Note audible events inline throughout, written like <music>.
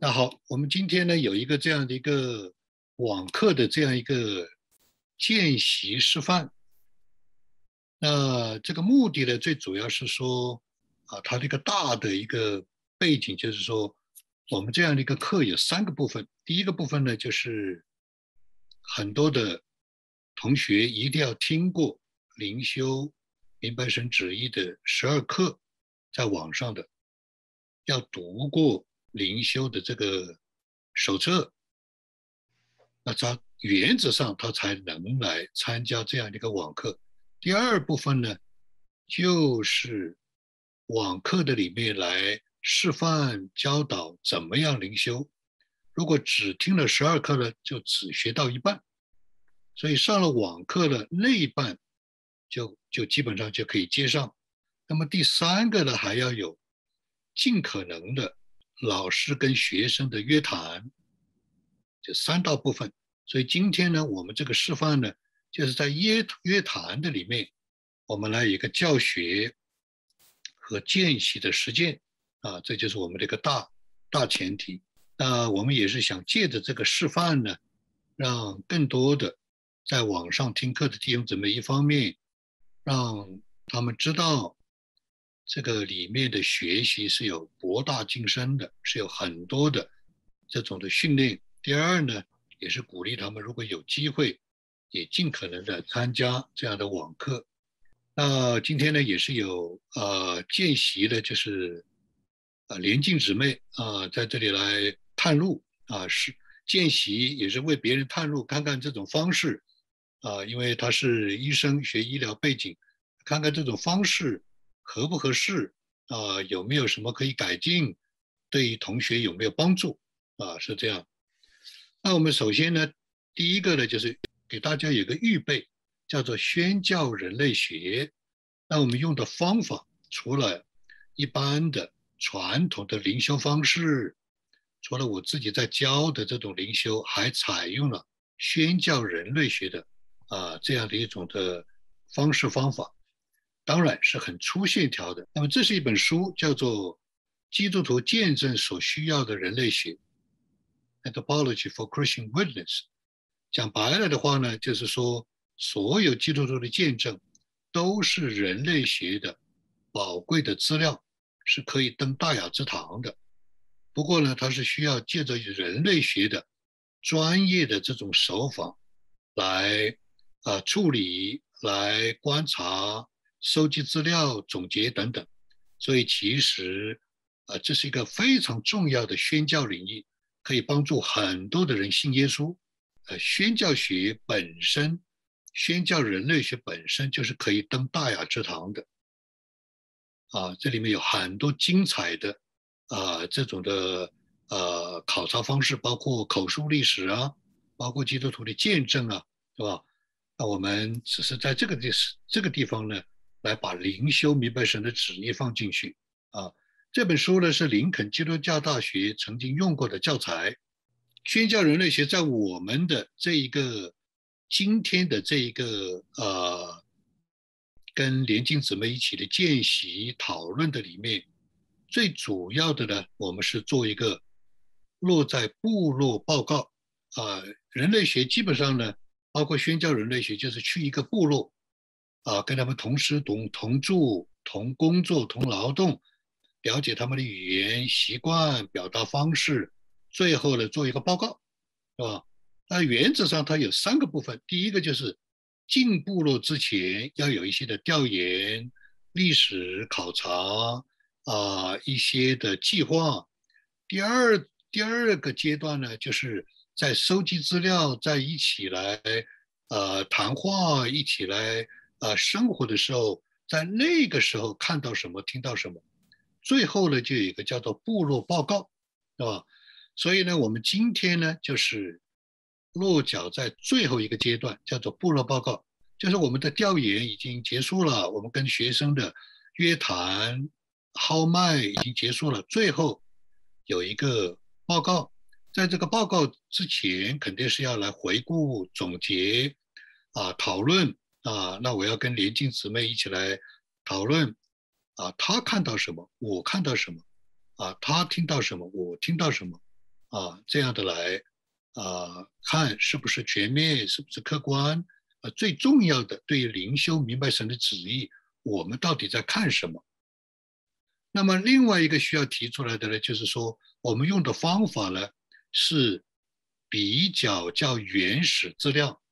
那好，我们今天呢有一个这样的一个网课的这样一个见习示范。那这个目的呢，最主要是说啊，它这个大的一个背景就是说，我们这样的一个课有三个部分。第一个部分呢，就是很多的同学一定要听过灵修明白神旨意的十二课，在网上的要读过。灵修的这个手册，那他原则上他才能来参加这样的一个网课。第二部分呢，就是网课的里面来示范教导怎么样灵修。如果只听了十二课呢，就只学到一半。所以上了网课的那一半，就就基本上就可以接上。那么第三个呢，还要有尽可能的。老师跟学生的约谈，这三大部分。所以今天呢，我们这个示范呢，就是在约约谈的里面，我们来一个教学和见习的实践啊，这就是我们这个大大前提。那我们也是想借着这个示范呢，让更多的在网上听课的弟兄姊妹，一方面让他们知道。这个里面的学习是有博大精深的，是有很多的这种的训练。第二呢，也是鼓励他们，如果有机会，也尽可能的参加这样的网课。那今天呢，也是有呃见习的，就是呃连静姊妹啊，在这里来探路啊，是见习也是为别人探路，看看这种方式啊，因为他是医生，学医疗背景，看看这种方式。合不合适啊？有没有什么可以改进？对于同学有没有帮助啊？是这样。那我们首先呢，第一个呢，就是给大家有个预备，叫做宣教人类学。那我们用的方法，除了一般的传统的灵修方式，除了我自己在教的这种灵修，还采用了宣教人类学的啊这样的一种的方式方法。当然是很粗线条的。那么这是一本书，叫做《基督徒见证所需要的人类学》（Anthropology for Christian Witness）。讲白了的话呢，就是说所有基督徒的见证都是人类学的宝贵的资料，是可以登大雅之堂的。不过呢，它是需要借着人类学的专业的这种手法来啊处理、来观察。收集资料、总结等等，所以其实，呃，这是一个非常重要的宣教领域，可以帮助很多的人信耶稣。呃，宣教学本身，宣教人类学本身就是可以登大雅之堂的。啊，这里面有很多精彩的，啊，这种的呃考察方式，包括口述历史啊，包括基督徒的见证啊，是吧？那我们只是在这个地这个地方呢。来把灵修明白神的旨意放进去啊！这本书呢是林肯基督教大学曾经用过的教材，《宣教人类学》在我们的这一个今天的这一个呃，跟连静姊妹一起的见习讨论的里面，最主要的呢，我们是做一个落在部落报告啊。人类学基本上呢，包括宣教人类学，就是去一个部落。啊，跟他们同时同同住、同工作、同劳动，了解他们的语言习惯、表达方式，最后呢做一个报告，是吧？那原则上它有三个部分，第一个就是进部落之前要有一些的调研、历史考察啊，一些的计划。第二第二个阶段呢，就是在收集资料，在一起来呃谈话，一起来。啊，生活的时候，在那个时候看到什么，听到什么，最后呢，就有一个叫做部落报告，是吧？所以呢，我们今天呢，就是落脚在最后一个阶段，叫做部落报告，就是我们的调研已经结束了，我们跟学生的约谈、号脉已经结束了，最后有一个报告，在这个报告之前，肯定是要来回顾、总结啊，讨论。啊，那我要跟连静姊妹一起来讨论，啊，她看到什么，我看到什么，啊，她听到什么，我听到什么，啊这样的来啊看是不是全面，是不是客观啊？最重要的，对于灵修明白神的旨意，我们到底在看什么？那么另外一个需要提出来的呢，就是说我们用的方法呢是比较较原始资料，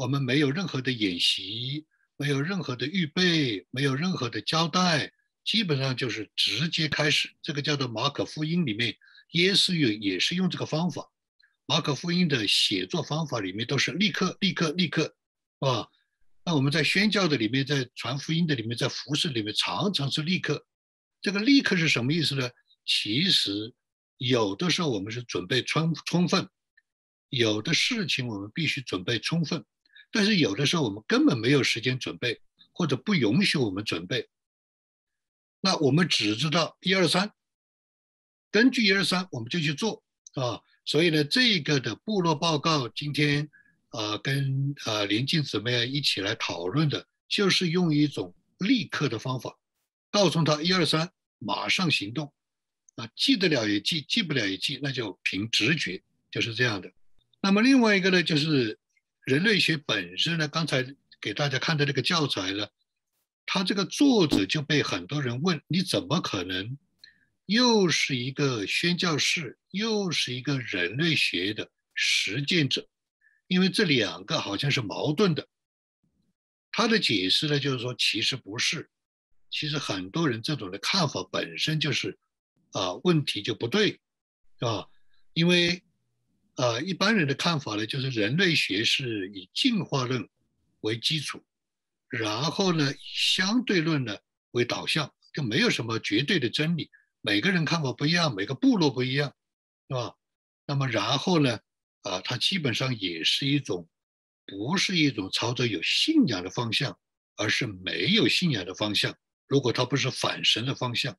我们没有任何的演习，没有任何的预备，没有任何的交代，基本上就是直接开始。这个叫做马可福音里面，耶稣也也是用这个方法。马可福音的写作方法里面都是立刻、立刻、立刻，啊。那我们在宣教的里面，在传福音的里面，在服饰里面，常常是立刻。这个立刻是什么意思呢？其实有的时候我们是准备充充分，有的事情我们必须准备充分，但是有的时候我们根本没有时间准备，或者不允许我们准备。那我们只知道一二三，根据一二三我们就去做啊。所以呢，这个的部落报告今天啊，跟啊连静姊妹一起来讨论的，就是用一种立刻的方法。告诉他一二三，马上行动，啊，记得了也记，记不了也记，那就凭直觉，就是这样的。那么另外一个呢，就是人类学本身呢，刚才给大家看的这个教材呢，他这个作者就被很多人问，你怎么可能又是一个宣教士，又是一个人类学的实践者？因为这两个好像是矛盾的。他的解释呢，就是说其实不是。其实很多人这种的看法本身就是，啊，问题就不对，是吧？因为，啊，一般人的看法呢，就是人类学是以进化论为基础，然后呢，相对论呢为导向，就没有什么绝对的真理，每个人看法不一样，每个部落不一样，是吧？那么然后呢，啊，它基本上也是一种，不是一种朝着有信仰的方向，而是没有信仰的方向。如果它不是反神的方向，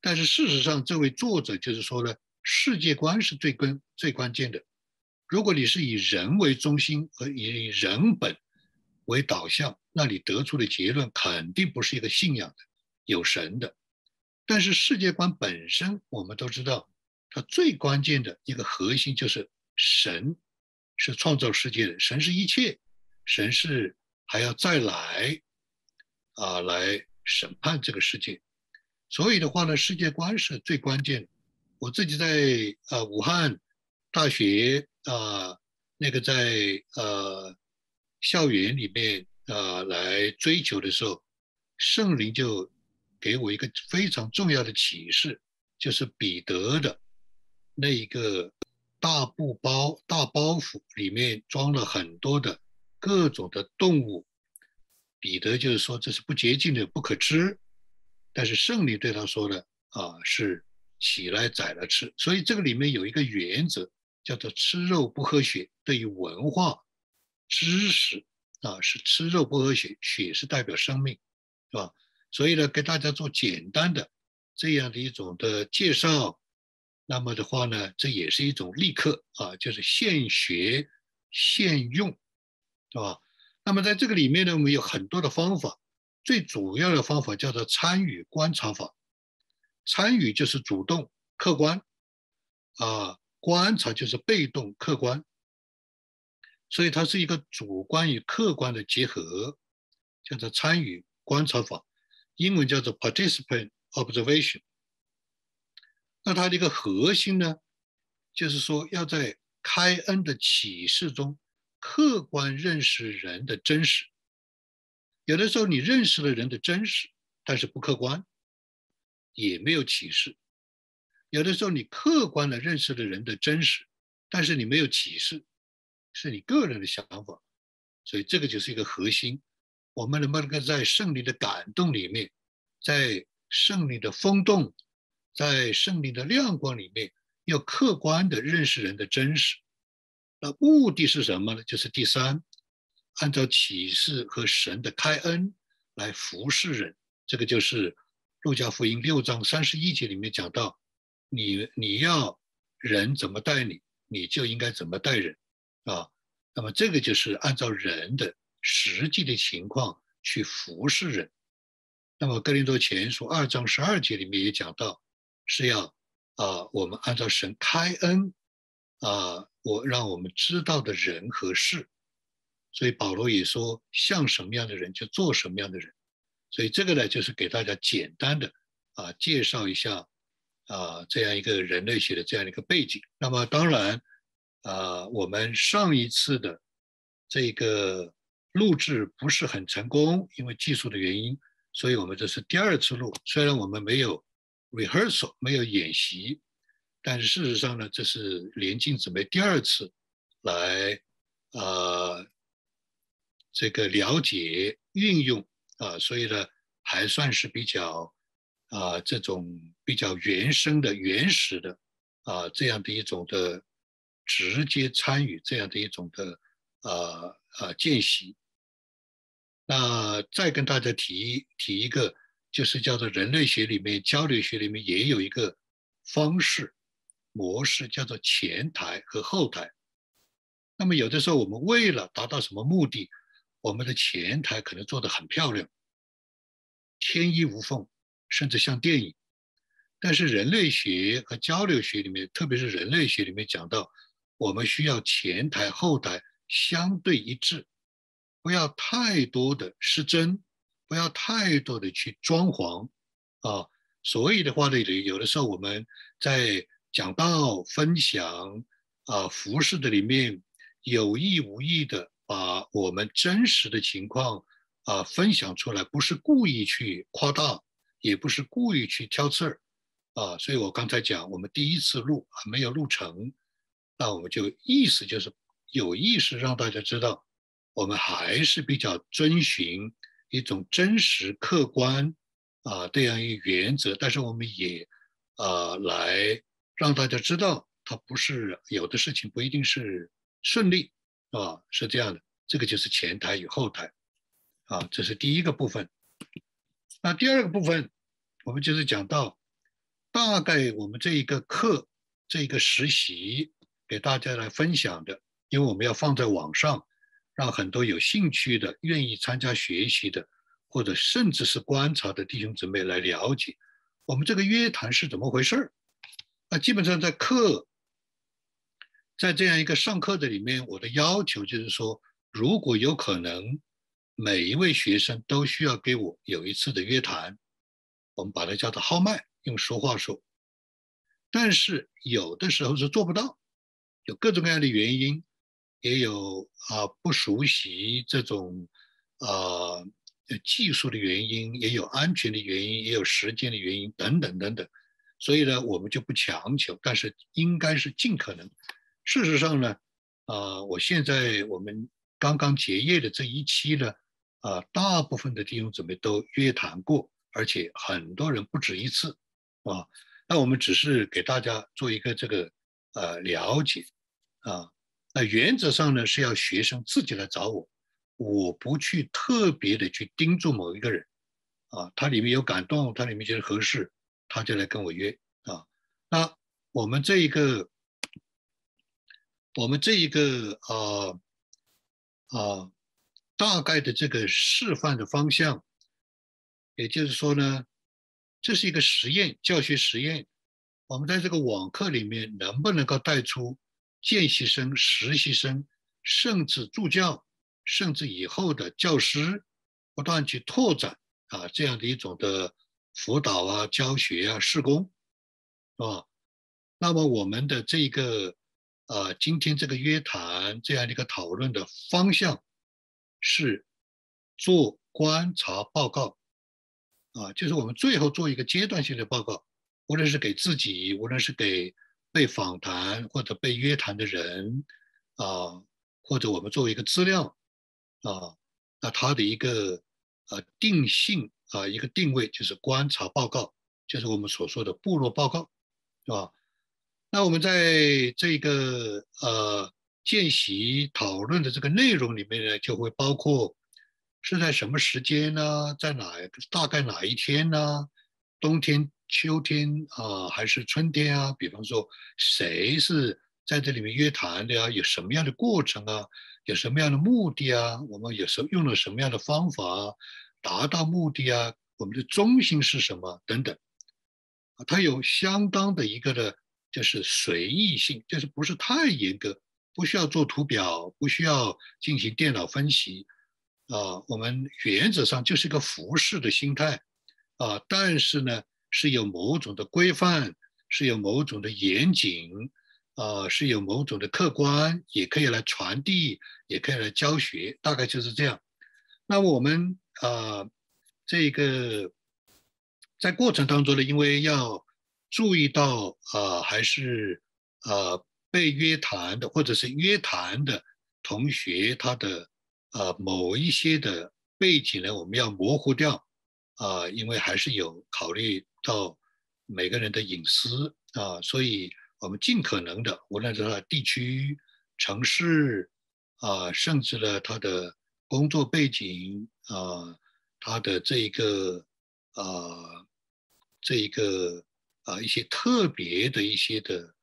但是事实上，这位作者就是说呢，世界观是最根最关键的。如果你是以人为中心和以人本为导向，那你得出的结论肯定不是一个信仰的、有神的。但是世界观本身，我们都知道，它最关键的一个核心就是神是创造世界的，神是一切，神是还要再来啊来。审判这个世界，所以的话呢，世界观是最关键的。我自己在呃武汉大学啊，那个在呃校园里面啊来追求的时候，圣灵就给我一个非常重要的启示，就是彼得的那一个大布包大包袱里面装了很多的各种的动物。彼得就是说这是不洁净的，不可吃。但是圣灵对他说的啊，是起来宰了吃。所以这个里面有一个原则，叫做吃肉不喝血。对于文化知识啊，是吃肉不喝血，血是代表生命，是吧？所以呢，给大家做简单的这样的一种的介绍。那么的话呢，这也是一种立刻啊，就是现学现用，是吧？那么在这个里面呢，我们有很多的方法，最主要的方法叫做参与观察法。参与就是主动客观，啊，观察就是被动客观，所以它是一个主观与客观的结合，叫做参与观察法，英文叫做 participant observation。那它的一个核心呢，就是说要在开恩的启示中。客观认识人的真实，有的时候你认识了人的真实，但是不客观，也没有启示；有的时候你客观的认识了人的真实，但是你没有启示，是你个人的想法。所以这个就是一个核心。我们能不能够在胜利的感动里面，在胜利的风动，在胜利的亮光里面，要客观的认识人的真实？那目的是什么呢？就是第三，按照启示和神的开恩来服侍人。这个就是路加福音六章三十一节里面讲到，你你要人怎么待你，你就应该怎么待人啊。那么这个就是按照人的实际的情况去服侍人。那么哥林多前书二章十二节里面也讲到，是要啊，我们按照神开恩啊，我让我们知道的人和事。所以保罗也说，像什么样的人就做什么样的人。所以这个呢，就是给大家简单的啊介绍一下啊这样一个人类学的这样一个背景。那么当然啊，我们上一次的这个录制不是很成功，因为技术的原因，所以我们这是第二次录。虽然我们没有 rehearsal 没有演习，但是事实上呢，这是连静姊妹第二次来啊。这个了解运用啊，所以呢，还算是比较啊，这种比较原生的、原始的啊，这样的一种的直接参与这样的一种的啊啊见习。那再跟大家提提一个，就是叫做人类学里面、交流学里面也有一个方式模式，叫做前台和后台。那么有的时候我们为了达到什么目的？我们的前台可能做得很漂亮，天衣无缝，甚至像电影。但是人类学和交流学里面，特别是人类学里面讲到，我们需要前台后台相对一致，不要太多的失真，不要太多的去装潢啊。所以的话呢，有的时候我们在讲道、分享啊、服饰的里面，有意无意的。把我们真实的情况啊分享出来，不是故意去夸大，也不是故意去挑刺儿啊。所以我刚才讲，我们第一次录还没有录成，那我们就意思就是有意识让大家知道，我们还是比较遵循一种真实客观啊这样一个原则，但是我们也啊来让大家知道，它不是有的事情不一定是顺利。啊，是这样的，这个就是前台与后台，啊，这是第一个部分。那第二个部分，我们就是讲到，大概我们这一个课，这一个实习给大家来分享的，因为我们要放在网上，让很多有兴趣的、愿意参加学习的，或者甚至是观察的弟兄姊妹来了解，我们这个约谈是怎么回事儿。那基本上在课。在这样一个上课的里面，我的要求就是说，如果有可能，每一位学生都需要给我有一次的约谈，我们把它叫做号脉，用俗话说。但是有的时候是做不到，有各种各样的原因，也有啊不熟悉这种啊技术的原因，也有安全的原因，也有时间的原因等等等等。所以呢，我们就不强求，但是应该是尽可能。事实上呢，啊，我现在我们刚刚结业的这一期呢，啊，大部分的弟兄姊妹都约谈过，而且很多人不止一次，啊，那我们只是给大家做一个这个呃了解，啊，那原则上呢是要学生自己来找我，我不去特别的去盯住某一个人，啊，他里面有感动，他里面觉得合适，他就来跟我约，啊，那我们这一个。我们这一个啊啊大概的这个示范的方向，也就是说呢，这是一个实验教学实验。我们在这个网课里面能不能够带出见习生、实习生，甚至助教，甚至以后的教师，不断去拓展啊这样的一种的辅导啊、教学啊、施工，是吧？那么我们的这个。啊，今天这个约谈这样的一个讨论的方向是做观察报告，啊，就是我们最后做一个阶段性的报告，无论是给自己，无论是给被访谈或者被约谈的人，啊，或者我们作为一个资料，啊，那它的一个呃定性啊，一个定位就是观察报告，就是我们所说的部落报告，是吧？那我们在这个呃见习讨论的这个内容里面呢，就会包括是在什么时间呢？在哪大概哪一天呢？冬天、秋天啊，还是春天啊？比方说，谁是在这里面约谈的呀？有什么样的过程啊？有什么样的目的啊？我们有时用了什么样的方法达到目的啊？我们的中心是什么？等等它有相当的一个的，就是随意性，就是不是太严格，不需要做图表，不需要进行电脑分析，啊，我们原则上就是一个服饰的心态，啊，但是呢是有某种的规范，是有某种的严谨，啊，是有某种的客观，也可以来传递，也可以来教学，大概就是这样。那我们啊，这个在过程当中呢，因为要注意到啊，还是呃被约谈的或者是约谈的同学他的呃某一些的背景呢，我们要模糊掉啊，因为还是有考虑到每个人的隐私啊，所以我们尽可能的，无论是他地区、城市啊，甚至呢他的。工作背景啊，他的这一个啊，这一个啊，一些特别的一些的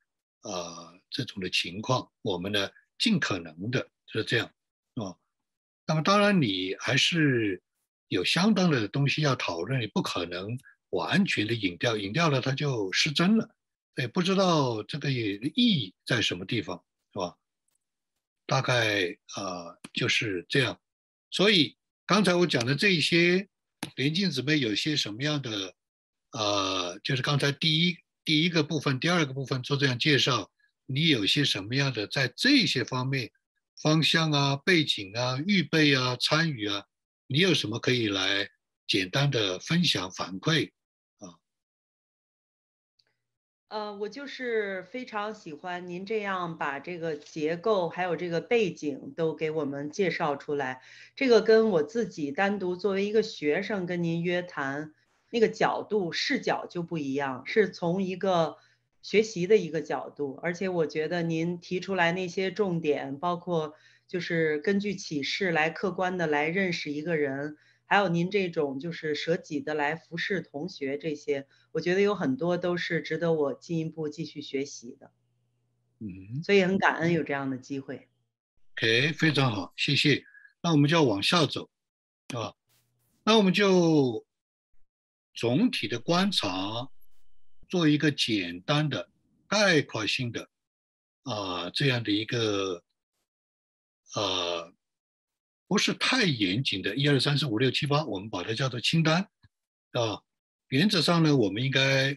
啊，这种的情况，我们呢尽可能的就是这样啊。那么当然，你还是有相当的东西要讨论，你不可能完全的引掉，引掉了它就失真了，也不知道这个意义在什么地方，是吧？大概啊就是这样。所以刚才我讲的这一些，连静姊妹有些什么样的，呃，就是刚才第一第一个部分、第二个部分做这样介绍，你有些什么样的在这些方面方向啊、背景啊、预备啊、参与啊，你有什么可以来简单的分享反馈啊？呃，我就是非常喜欢您这样把这个结构还有这个背景都给我们介绍出来。这个跟我自己单独作为一个学生跟您约谈那个角度视角就不一样，是从一个学习的一个角度。而且我觉得您提出来那些重点，包括就是根据启示来客观的来认识一个人。还有您这种就是舍己的来服侍同学，这些我觉得有很多都是值得我进一步继续学习的。嗯，所以很感恩有这样的机会。OK，非常好，谢谢。那我们就要往下走，啊，那我们就总体的观察，做一个简单的概括性的啊这样的一个呃。不是太严谨的，一二三四五六七八，我们把它叫做清单，啊，原则上呢，我们应该，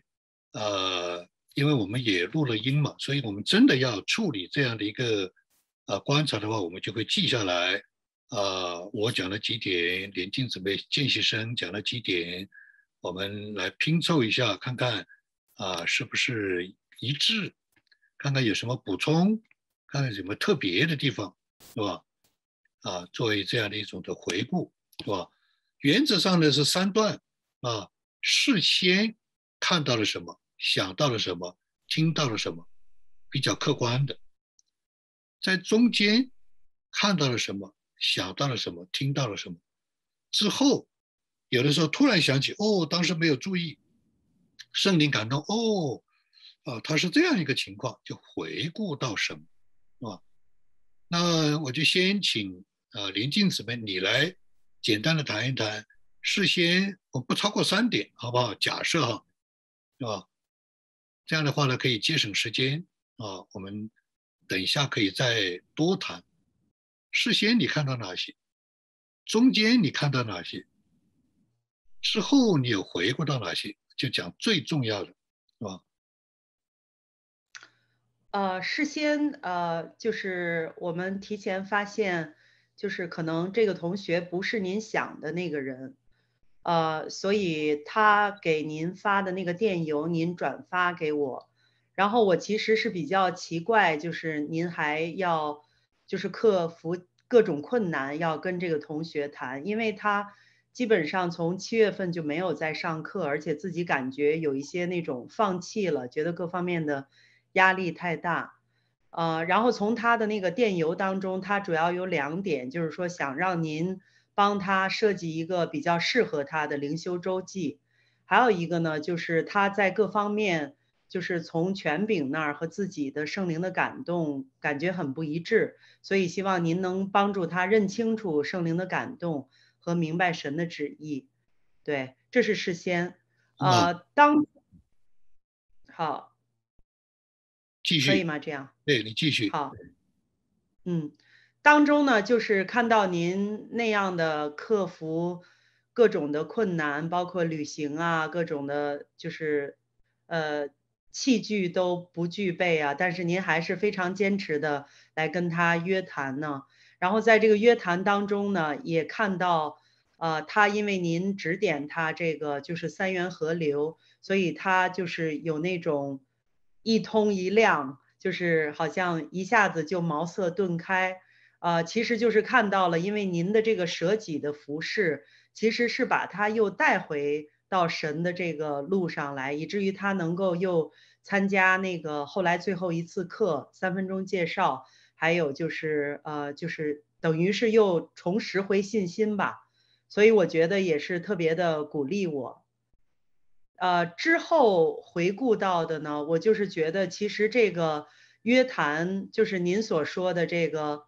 呃，因为我们也录了音嘛，所以我们真的要处理这样的一个，呃，观察的话，我们就会记下来，呃，我讲了几点，连静姊妹见习生讲了几点，我们来拼凑一下，看看，啊，是不是一致，看看有什么补充，看看有什么特别的地方，是吧？啊，作为这样的一种的回顾，是吧？原则上呢是三段啊，事先看到了什么，想到了什么，听到了什么，比较客观的。在中间看到了什么，想到了什么，听到了什么，之后有的时候突然想起，哦，当时没有注意，圣灵感动，哦，啊，他是这样一个情况，就回顾到什么，是吧？那我就先请。啊，林静姊妹，你来简单的谈一谈。事先我不超过三点，好不好？假设哈，是吧？这样的话呢，可以节省时间啊。我们等一下可以再多谈。事先你看到哪些？中间你看到哪些？之后你有回顾到哪些？就讲最重要的，是吧？呃，事先呃，就是我们提前发现。就是可能这个同学不是您想的那个人，呃，所以他给您发的那个电邮您转发给我，然后我其实是比较奇怪，就是您还要就是克服各种困难要跟这个同学谈，因为他基本上从七月份就没有在上课，而且自己感觉有一些那种放弃了，觉得各方面的压力太大。呃，然后从他的那个电邮当中，他主要有两点，就是说想让您帮他设计一个比较适合他的灵修周记，还有一个呢，就是他在各方面，就是从权柄那儿和自己的圣灵的感动感觉很不一致，所以希望您能帮助他认清楚圣灵的感动和明白神的旨意。对，这是事先。呃，当好，继续可以吗？这样对你继续。好，嗯，当中呢，就是看到您那样的克服各种的困难，包括旅行啊，各种的，就是呃器具都不具备啊，但是您还是非常坚持的来跟他约谈呢。然后在这个约谈当中呢，也看到，呃，他因为您指点他这个就是三元河流，所以他就是有那种一通一亮，就是好像一下子就茅塞顿开，呃，其实就是看到了，因为您的这个舍己的服饰，其实是把他又带回到神的这个路上来，以至于他能够又参加那个后来最后一次课三分钟介绍。还有就是，呃，就是等于是又重拾回信心吧，所以我觉得也是特别的鼓励我。呃，之后回顾到的呢，我就是觉得其实这个约谈，就是您所说的这个，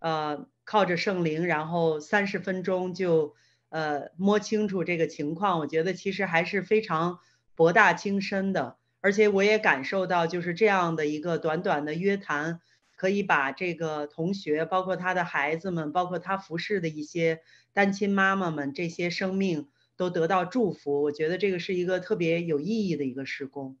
呃，靠着圣灵，然后三十分钟就，呃，摸清楚这个情况，我觉得其实还是非常博大精深的，而且我也感受到就是这样的一个短短的约谈。可以把这个同学，包括他的孩子们，包括他服侍的一些单亲妈妈们，这些生命都得到祝福。我觉得这个是一个特别有意义的一个施工。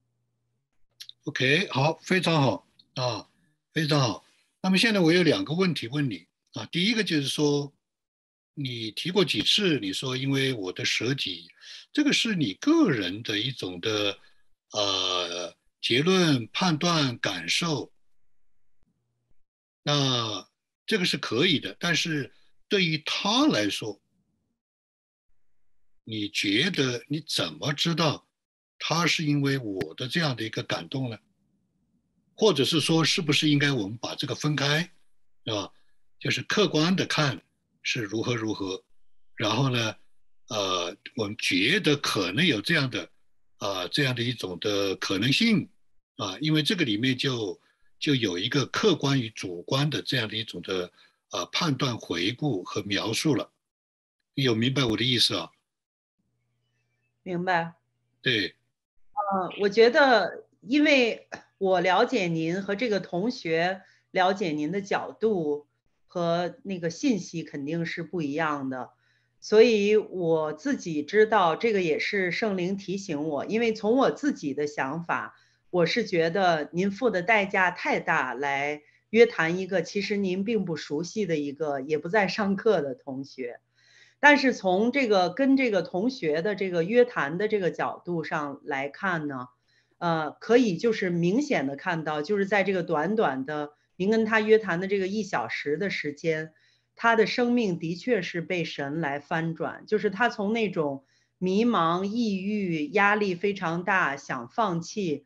OK，好，非常好啊，非常好。那么现在我有两个问题问你啊，第一个就是说，你提过几次，你说因为我的舍己，这个是你个人的一种的呃结论、判断、感受。那这个是可以的，但是对于他来说，你觉得你怎么知道他是因为我的这样的一个感动呢？或者是说，是不是应该我们把这个分开，是吧？就是客观的看是如何如何，然后呢，呃，我们觉得可能有这样的啊这样的一种的可能性啊，因为这个里面就。就有一个客观与主观的这样的一种的呃判断、回顾和描述了，有明白我的意思啊？明白。对。呃，我觉得，因为我了解您和这个同学了解您的角度和那个信息肯定是不一样的，所以我自己知道这个也是圣灵提醒我，因为从我自己的想法。我是觉得您付的代价太大，来约谈一个其实您并不熟悉的一个也不在上课的同学，但是从这个跟这个同学的这个约谈的这个角度上来看呢，呃，可以就是明显的看到，就是在这个短短的您跟他约谈的这个一小时的时间，他的生命的确是被神来翻转，就是他从那种迷茫、抑郁、压力非常大、想放弃。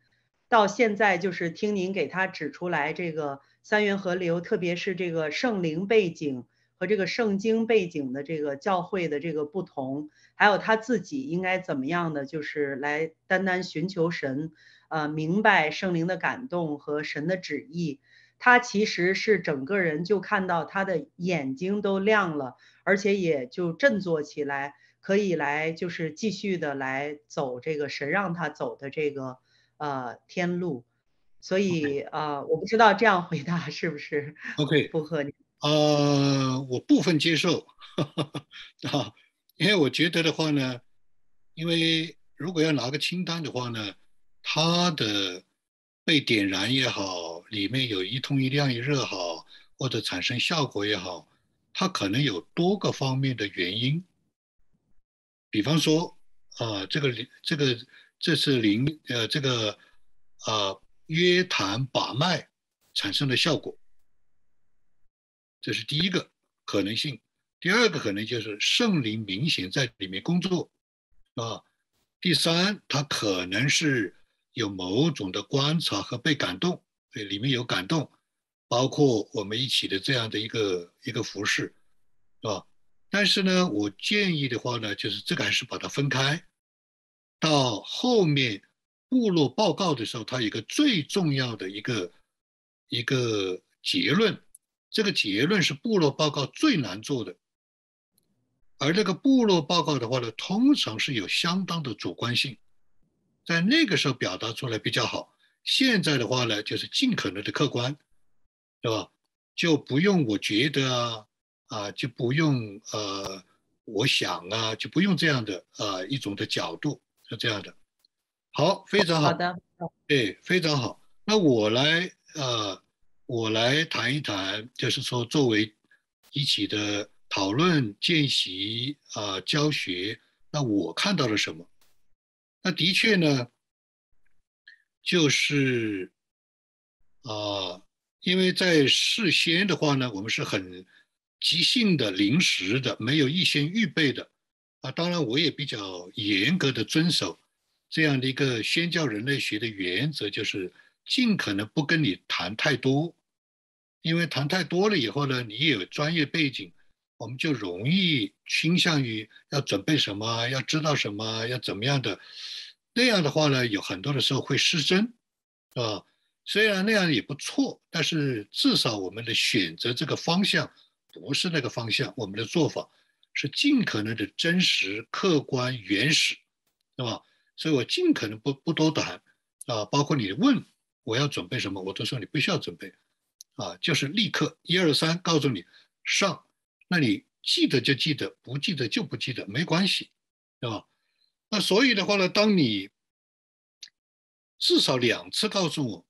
到现在就是听您给他指出来这个三元河流，特别是这个圣灵背景和这个圣经背景的这个教会的这个不同，还有他自己应该怎么样的，就是来单单寻求神，呃，明白圣灵的感动和神的旨意。他其实是整个人就看到他的眼睛都亮了，而且也就振作起来，可以来就是继续的来走这个神让他走的这个。呃，天路，所以啊，我不知道这样回答是不是 OK 符合你？呃，我部分接受，啊，因为我觉得的话呢，因为如果要拿个清单的话呢，它的被点燃也好，里面有一通一亮一热好，或者产生效果也好，它可能有多个方面的原因。比方说，啊，这个这个。这是灵呃这个呃约谈把脉产生的效果，这是第一个可能性。第二个可能就是圣灵明显在里面工作啊。第三，它可能是有某种的观察和被感动，对，里面有感动，包括我们一起的这样的一个一个服饰，是吧？但是呢，我建议的话呢，就是这个还是把它分开。到后面部落报告的时候，它有一个最重要的一个一个结论，这个结论是部落报告最难做的，而那个部落报告的话呢，通常是有相当的主观性，在那个时候表达出来比较好。现在的话呢，就是尽可能的客观，对吧？就不用我觉得啊啊，就不用呃，我想啊，就不用这样的呃一种的角度是这样的。好，非常好。好的。对，非常好。那我来呃，我来谈一谈，就是说作为一起的讨论、见习啊、教学，那我看到了什么？那的确呢。就是啊，因为在事先的话呢，我们是很即兴的、临时的，没有预先预备的啊。当然，我也比较严格的遵守这样的一个宣教人类学的原则，就是尽可能不跟你谈太多，因为谈太多了以后呢，你有专业背景，我们就容易倾向于要准备什么，要知道什么，要怎么样的。那样的话呢，有很多的时候会失真，啊，虽然那样也不错，但是至少我们的选择这个方向不是那个方向，我们的做法是尽可能的真实、客观、原始，是吧？所以我尽可能不不多谈，啊，包括你问我要准备什么，我都说你不需要准备，啊，就是立刻一二三告诉你上，那你记得就记得，不记得就不记得，没关系，对吧？那所以的话呢，当你至少两次告诉我，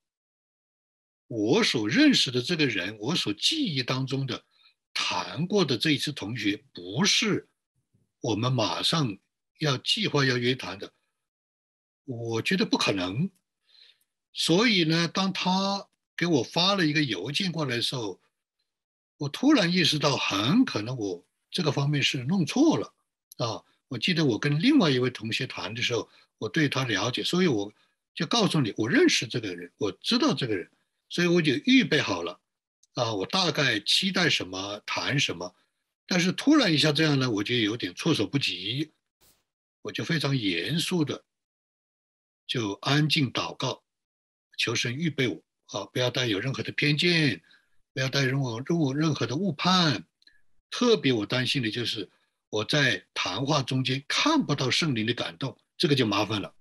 我所认识的这个人，我所记忆当中的谈过的这一次同学，不是我们马上要计划要约谈的，我觉得不可能。所以呢，当他给我发了一个邮件过来的时候，我突然意识到，很可能我这个方面是弄错了啊。我记得我跟另外一位同学谈的时候，我对他了解，所以我就告诉你，我认识这个人，我知道这个人，所以我就预备好了，啊，我大概期待什么，谈什么，但是突然一下这样呢，我就有点措手不及，我就非常严肃的，就安静祷告，求神预备我，啊，不要带有任何的偏见，不要带任何任何任何的误判，特别我担心的就是。我在谈话中间看不到圣灵的感动，这个就麻烦了。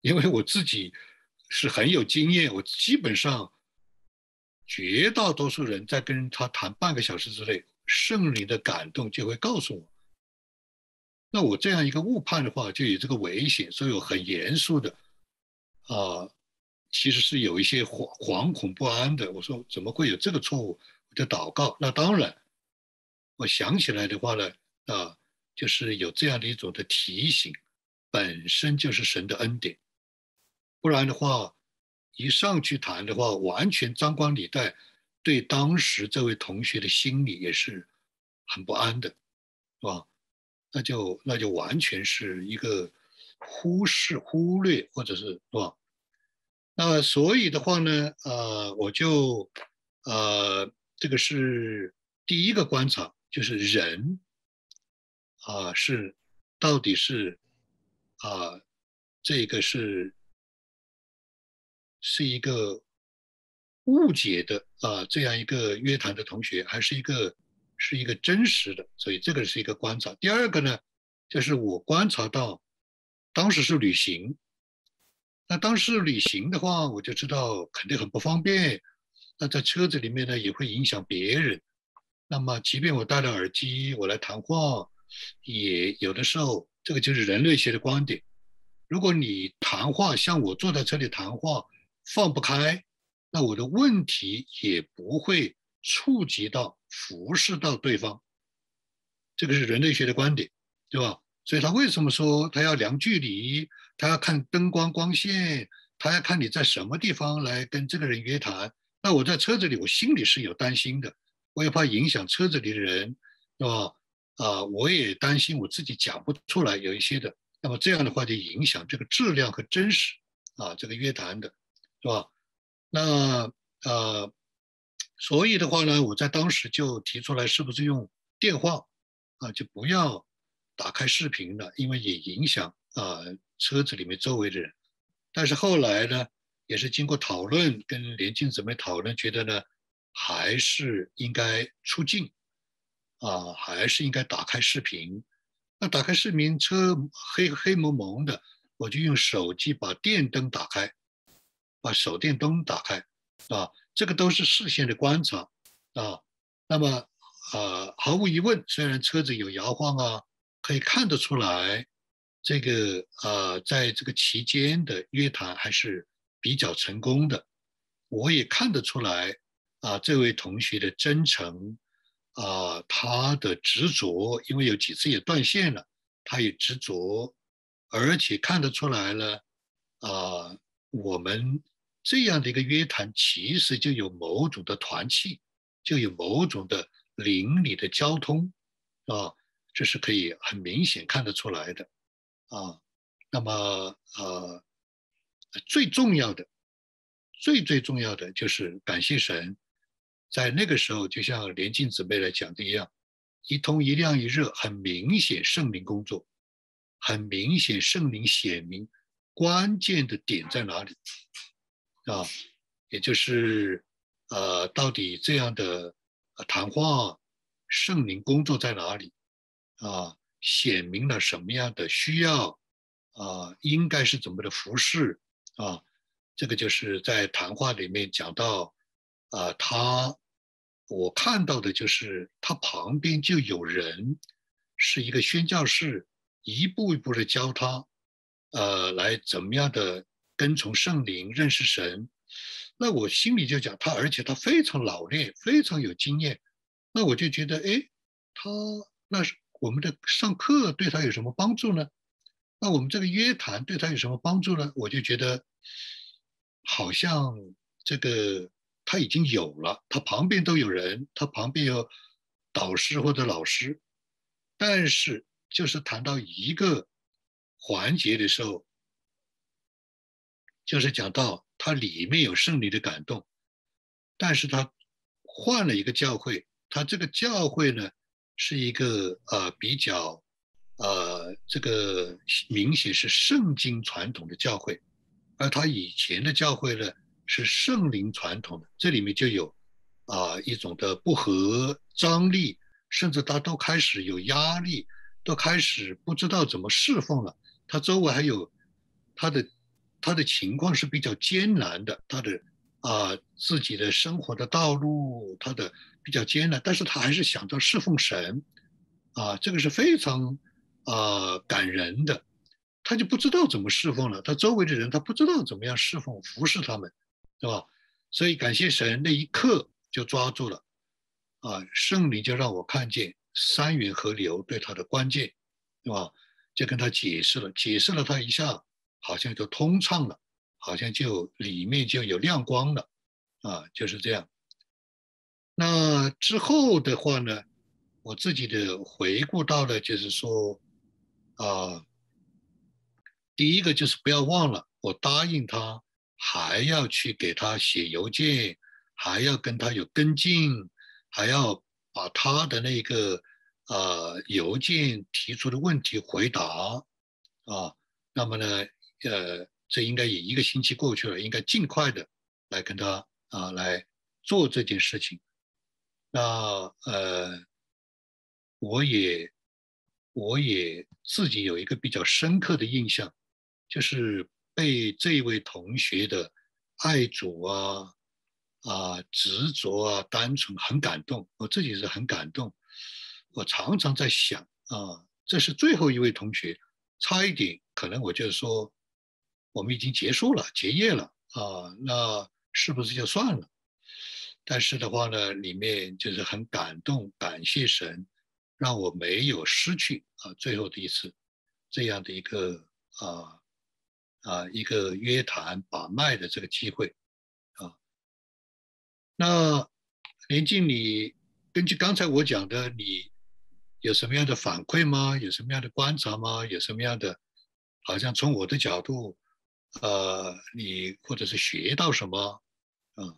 因为我自己是很有经验，我基本上绝大多数人在跟他谈半个小时之内，圣灵的感动就会告诉我。那我这样一个误判的话，就有这个危险，所以我很严肃的啊，其实是有一些惶惶恐不安的。我说怎么会有这个错误？我就祷告。那当然。我想起来的话呢，啊，就是有这样的一种的提醒，本身就是神的恩典，不然的话，一上去谈的话，完全张冠李戴，对当时这位同学的心里也是很不安的，是吧？那就那就完全是一个忽视、忽略，或者是是吧？那所以的话呢，呃，我就呃，这个是第一个观察。就是人啊，是到底是啊，这个是是一个误解的啊，这样一个约谈的同学，还是一个是一个真实的？所以这个是一个观察。第二个呢，就是我观察到当时是旅行，那当时旅行的话，我就知道肯定很不方便。那在车子里面呢，也会影响别人。那么，即便我戴了耳机，我来谈话，也有的时候，这个就是人类学的观点。如果你谈话像我坐在这里谈话，放不开，那我的问题也不会触及到、服视到对方。这个是人类学的观点，对吧？所以他为什么说他要量距离，他要看灯光光线，他要看你在什么地方来跟这个人约谈？那我在车子里，我心里是有担心的。我也怕影响车子里的人，是吧？啊，我也担心我自己讲不出来，有一些的。那么这样的话就影响这个质量和真实啊，这个约谈的，是吧？那呃，所以的话呢，我在当时就提出来，是不是用电话啊，就不要打开视频了，因为也影响啊车子里面周围的人。但是后来呢，也是经过讨论，跟连静姊妹讨论，觉得呢。还是应该出镜啊，还是应该打开视频。那打开视频，车黑黑蒙蒙的，我就用手机把电灯打开，把手电灯打开，啊，这个都是视线的观察，啊，那么，呃，毫无疑问，虽然车子有摇晃啊，可以看得出来，这个呃，在这个期间的约谈还是比较成功的，我也看得出来，啊，这位同学的真诚，啊，他的执着，因为有几次也断线了，他也执着。而且看得出来了，啊，我们这样的一个约谈，其实就有某种的团契，就有某种的邻里的交通，啊，这是可以很明显看得出来的，啊，那么呃，最重要的，最最重要的就是感谢神，在那个时候，就像连静姊妹来讲的一样，一通一亮一热，很明显圣灵工作。很明显，圣灵显明关键的点在哪里啊？也就是呃，到底这样的谈话，圣灵工作在哪里啊？显明了什么样的需要啊？应该是怎么的服侍啊？这个就是在谈话里面讲到啊，他我看到的就是他旁边就有人是一个宣教士。一步一步的教他，呃，来怎么样的跟从圣灵认识神。那我心里就讲他，而且他非常老练，非常有经验。那我就觉得，哎，他那是我们的上课对他有什么帮助呢？那我们这个约谈对他有什么帮助呢？我就觉得，好像这个他已经有了，他旁边都有人，他旁边有导师或者老师，但是。就是谈到一个环节的时候，就是讲到它里面有圣灵的感动，但是他换了一个教会，他这个教会呢是一个呃比较呃这个明显是圣经传统的教会，而他以前的教会呢是圣灵传统的，这里面就有啊一种的不合张力，甚至他都开始有压力。都开始不知道怎么侍奉了。他周围还有他的他的情况是比较艰难的，他的啊自己的生活的道路，他的比较艰难，但是他还是想着侍奉神啊，这个是非常啊感人的。他就不知道怎么侍奉了，他周围的人他不知道怎么样侍奉服侍他们，对吧？所以感谢神那一刻就抓住了啊，圣灵就让我看见。三元河流对他的关键，对吧？就跟他解释了，解释了他一下，好像就通畅了，好像就里面就有亮光了，啊，就是这样。那之后的话呢，我自己的回顾到了，就是说，啊，第一个就是不要忘了，我答应他还要去给他写邮件，还要跟他有跟进，还要。把他的那个呃邮件提出的问题回答啊，那么呢，呃，这应该也一个星期过去了，应该尽快的来跟他啊来做这件事情。那呃，我也我也自己有一个比较深刻的印象，就是被这位同学的爱主啊。啊，执着啊，单纯，很感动。我自己是很感动。我常常在想啊，这是最后一位同学，差一点可能我就说，我们已经结束了，结业了啊，那是不是就算了？但是的话呢，里面就是很感动，感谢神，让我没有失去啊最后的一次这样的一个啊啊一个约谈把脉的这个机会啊。那连静，你根据刚才我讲的，你有什么样的反馈吗？有什么样的观察吗？有什么样的，好像从我的角度，呃，你或者是学到什么？嗯，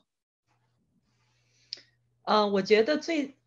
呃，我觉得最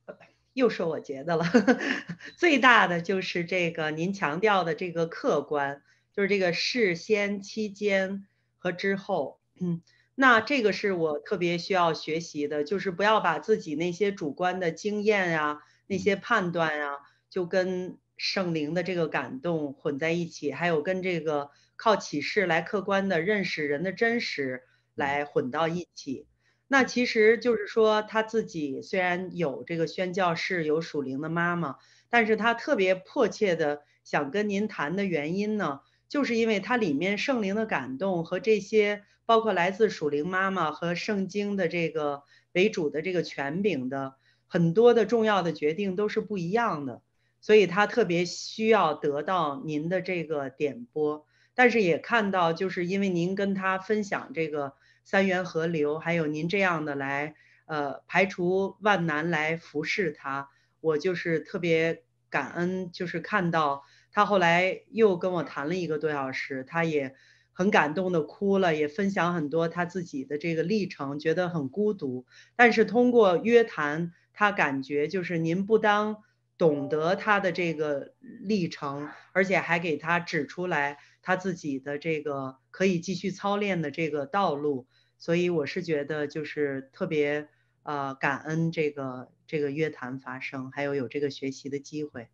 又说我觉得了，<laughs> 最大的就是这个您强调的这个客观，就是这个事先、期间和之后，嗯。那这个是我特别需要学习的，就是不要把自己那些主观的经验啊、那些判断呀，就跟圣灵的这个感动混在一起，还有跟这个靠启示来客观的认识人的真实来混到一起。那其实就是说他自己虽然有这个宣教士，有属灵的妈妈，但是他特别迫切的想跟您谈的原因呢，就是因为他里面圣灵的感动和这些包括来自属灵妈妈和圣经的这个为主的这个权柄的很多的重要的决定都是不一样的，所以他特别需要得到您的这个点拨，但是也看到就是因为您跟他分享这个。三元河流，还有您这样的来，呃，排除万难来服侍他，我就是特别感恩，就是看到他后来又跟我谈了一个多小时，他也很感动的哭了，也分享很多他自己的这个历程，觉得很孤独。但是通过约谈，他感觉就是您不当懂得他的这个历程，而且还给他指出来。他自己的这个可以继续操练的这个道路，所以我是觉得就是特别呃感恩这个这个约谈发生，还有有这个学习的机会。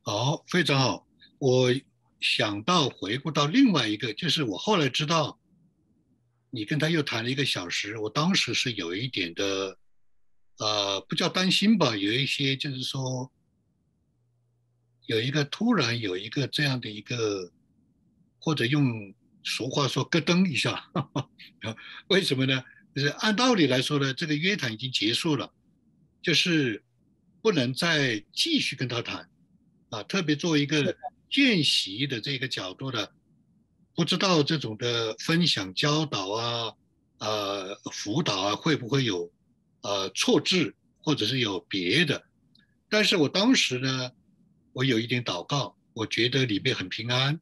好，非常好。我想到回顾到另外一个，就是我后来知道，你跟他又谈了一个小时，我当时是有一点的，呃，不叫担心吧，有一些就是说，有一个突然有一个这样的一个。或者用俗话说“咯噔一下 <laughs> ”，为什么呢？就是按道理来说呢，这个约谈已经结束了，就是不能再继续跟他谈啊。特别作为一个见习的这个角度的，不知道这种的分享、教导啊、呃辅导啊，会不会有呃错字，或者是有别的？但是我当时呢，我有一点祷告，我觉得里面很平安。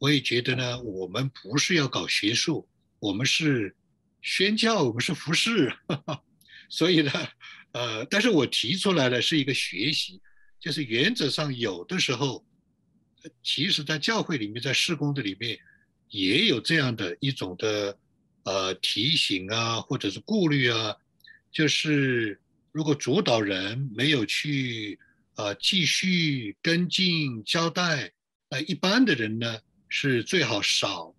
我也觉得呢，我们不是要搞学术，我们是宣教，我们是服侍，<laughs> 所以呢，呃，但是我提出来的是一个学习，就是原则上有的时候，其实在教会里面，在施工的里面，也有这样的一种的呃提醒啊，或者是顾虑啊，就是如果主导人没有去呃继续跟进交代，呃，一般的人呢。是最好少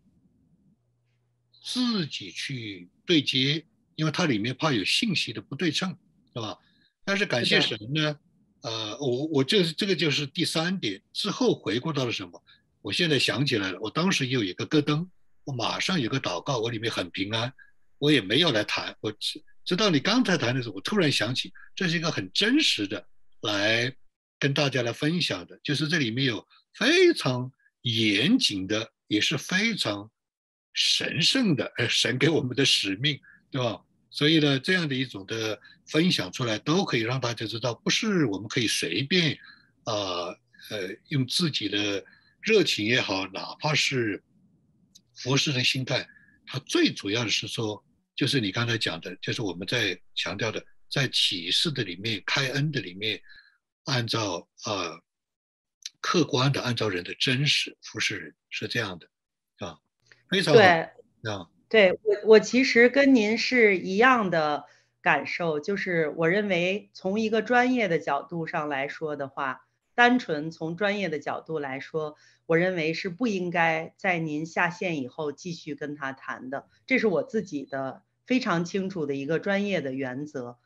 自己去对接，因为它里面怕有信息的不对称，是吧？但是感谢神呢，呃，我我这这个就是第三点。之后回顾到了什么？我现在想起来了，我当时有一个咯噔，我马上有个祷告，我里面很平安，我也没有来谈。我知知道你刚才谈的时候，我突然想起，这是一个很真实的来跟大家来分享的，就是这里面有非常。严谨的也是非常神圣的，呃，神给我们的使命，对吧？所以呢，这样的一种的分享出来，都可以让大家知道，不是我们可以随便，啊，呃，用自己的热情也好，哪怕是服侍的心态，它最主要的是说，就是你刚才讲的，就是我们在强调的，在启示的里面，开恩的里面，按照呃。客观的按照人的真实服侍人是这样的，啊，非常对啊，对我我其实跟您是一样的感受，就是我认为从一个专业的角度上来说的话，单纯从专业的角度来说，我认为是不应该在您下线以后继续跟他谈的，这是我自己的非常清楚的一个专业的原则。